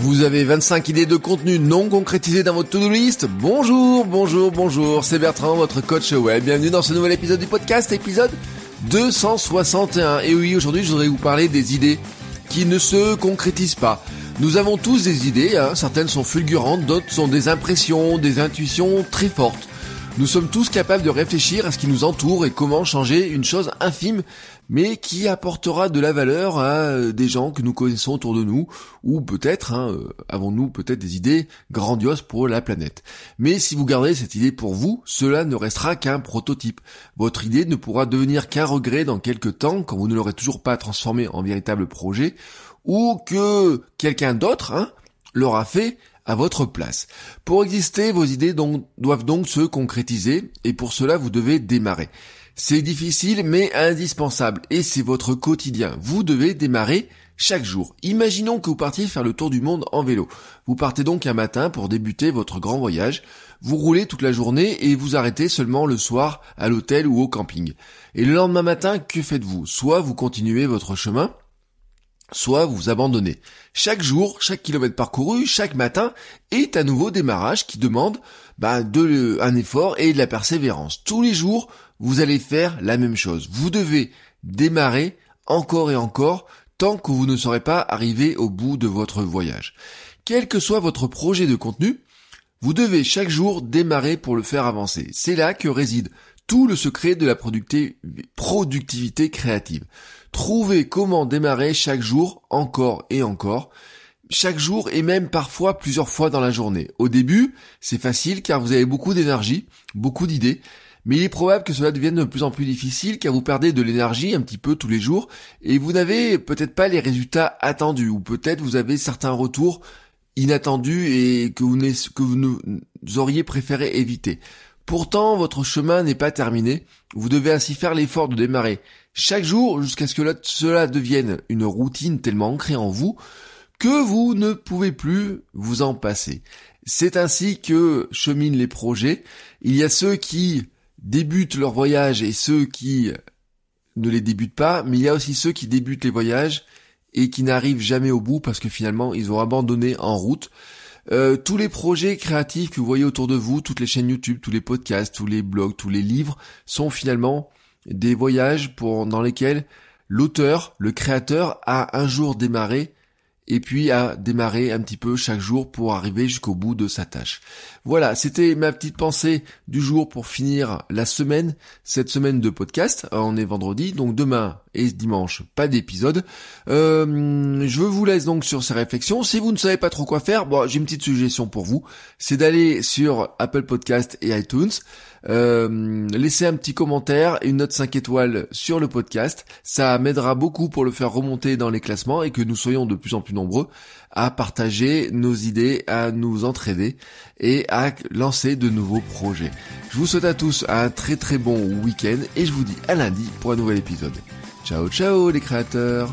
Vous avez 25 idées de contenu non concrétisées dans votre to-do list Bonjour, bonjour, bonjour, c'est Bertrand, votre coach web. Bienvenue dans ce nouvel épisode du podcast, épisode 261. Et oui, aujourd'hui, je voudrais vous parler des idées qui ne se concrétisent pas. Nous avons tous des idées, hein. certaines sont fulgurantes, d'autres sont des impressions, des intuitions très fortes. Nous sommes tous capables de réfléchir à ce qui nous entoure et comment changer une chose infime, mais qui apportera de la valeur à euh, des gens que nous connaissons autour de nous, ou peut-être, hein, euh, avons-nous peut-être des idées grandioses pour la planète. Mais si vous gardez cette idée pour vous, cela ne restera qu'un prototype. Votre idée ne pourra devenir qu'un regret dans quelques temps quand vous ne l'aurez toujours pas transformée en véritable projet, ou que quelqu'un d'autre hein, l'aura fait à votre place. Pour exister, vos idées doivent donc se concrétiser et pour cela vous devez démarrer. C'est difficile mais indispensable et c'est votre quotidien. Vous devez démarrer chaque jour. Imaginons que vous partiez faire le tour du monde en vélo. Vous partez donc un matin pour débuter votre grand voyage. Vous roulez toute la journée et vous arrêtez seulement le soir à l'hôtel ou au camping. Et le lendemain matin, que faites-vous? Soit vous continuez votre chemin, soit vous abandonnez. Chaque jour, chaque kilomètre parcouru, chaque matin est un nouveau démarrage qui demande bah, un effort et de la persévérance. Tous les jours, vous allez faire la même chose. Vous devez démarrer encore et encore tant que vous ne serez pas arrivé au bout de votre voyage. Quel que soit votre projet de contenu, vous devez chaque jour démarrer pour le faire avancer. C'est là que réside tout le secret de la productivité créative. Trouvez comment démarrer chaque jour, encore et encore, chaque jour et même parfois plusieurs fois dans la journée. Au début, c'est facile car vous avez beaucoup d'énergie, beaucoup d'idées, mais il est probable que cela devienne de plus en plus difficile car vous perdez de l'énergie un petit peu tous les jours et vous n'avez peut-être pas les résultats attendus ou peut-être vous avez certains retours inattendus et que vous, que vous auriez préféré éviter. Pourtant, votre chemin n'est pas terminé. Vous devez ainsi faire l'effort de démarrer chaque jour jusqu'à ce que cela devienne une routine tellement ancrée en vous que vous ne pouvez plus vous en passer. C'est ainsi que cheminent les projets. Il y a ceux qui débutent leur voyage et ceux qui ne les débutent pas, mais il y a aussi ceux qui débutent les voyages et qui n'arrivent jamais au bout parce que finalement ils ont abandonné en route. Euh, tous les projets créatifs que vous voyez autour de vous, toutes les chaînes YouTube, tous les podcasts, tous les blogs, tous les livres, sont finalement des voyages dans lesquels l'auteur, le créateur, a un jour démarré et puis à démarrer un petit peu chaque jour pour arriver jusqu'au bout de sa tâche. Voilà, c'était ma petite pensée du jour pour finir la semaine, cette semaine de podcast. On est vendredi, donc demain et dimanche, pas d'épisode. Euh, je vous laisse donc sur ces réflexions. Si vous ne savez pas trop quoi faire, bon, j'ai une petite suggestion pour vous, c'est d'aller sur Apple Podcast et iTunes. Euh, laissez un petit commentaire et une note 5 étoiles sur le podcast. Ça m'aidera beaucoup pour le faire remonter dans les classements et que nous soyons de plus en plus nombreux à partager nos idées, à nous entraider et à lancer de nouveaux projets. Je vous souhaite à tous un très très bon week-end et je vous dis à lundi pour un nouvel épisode. Ciao ciao les créateurs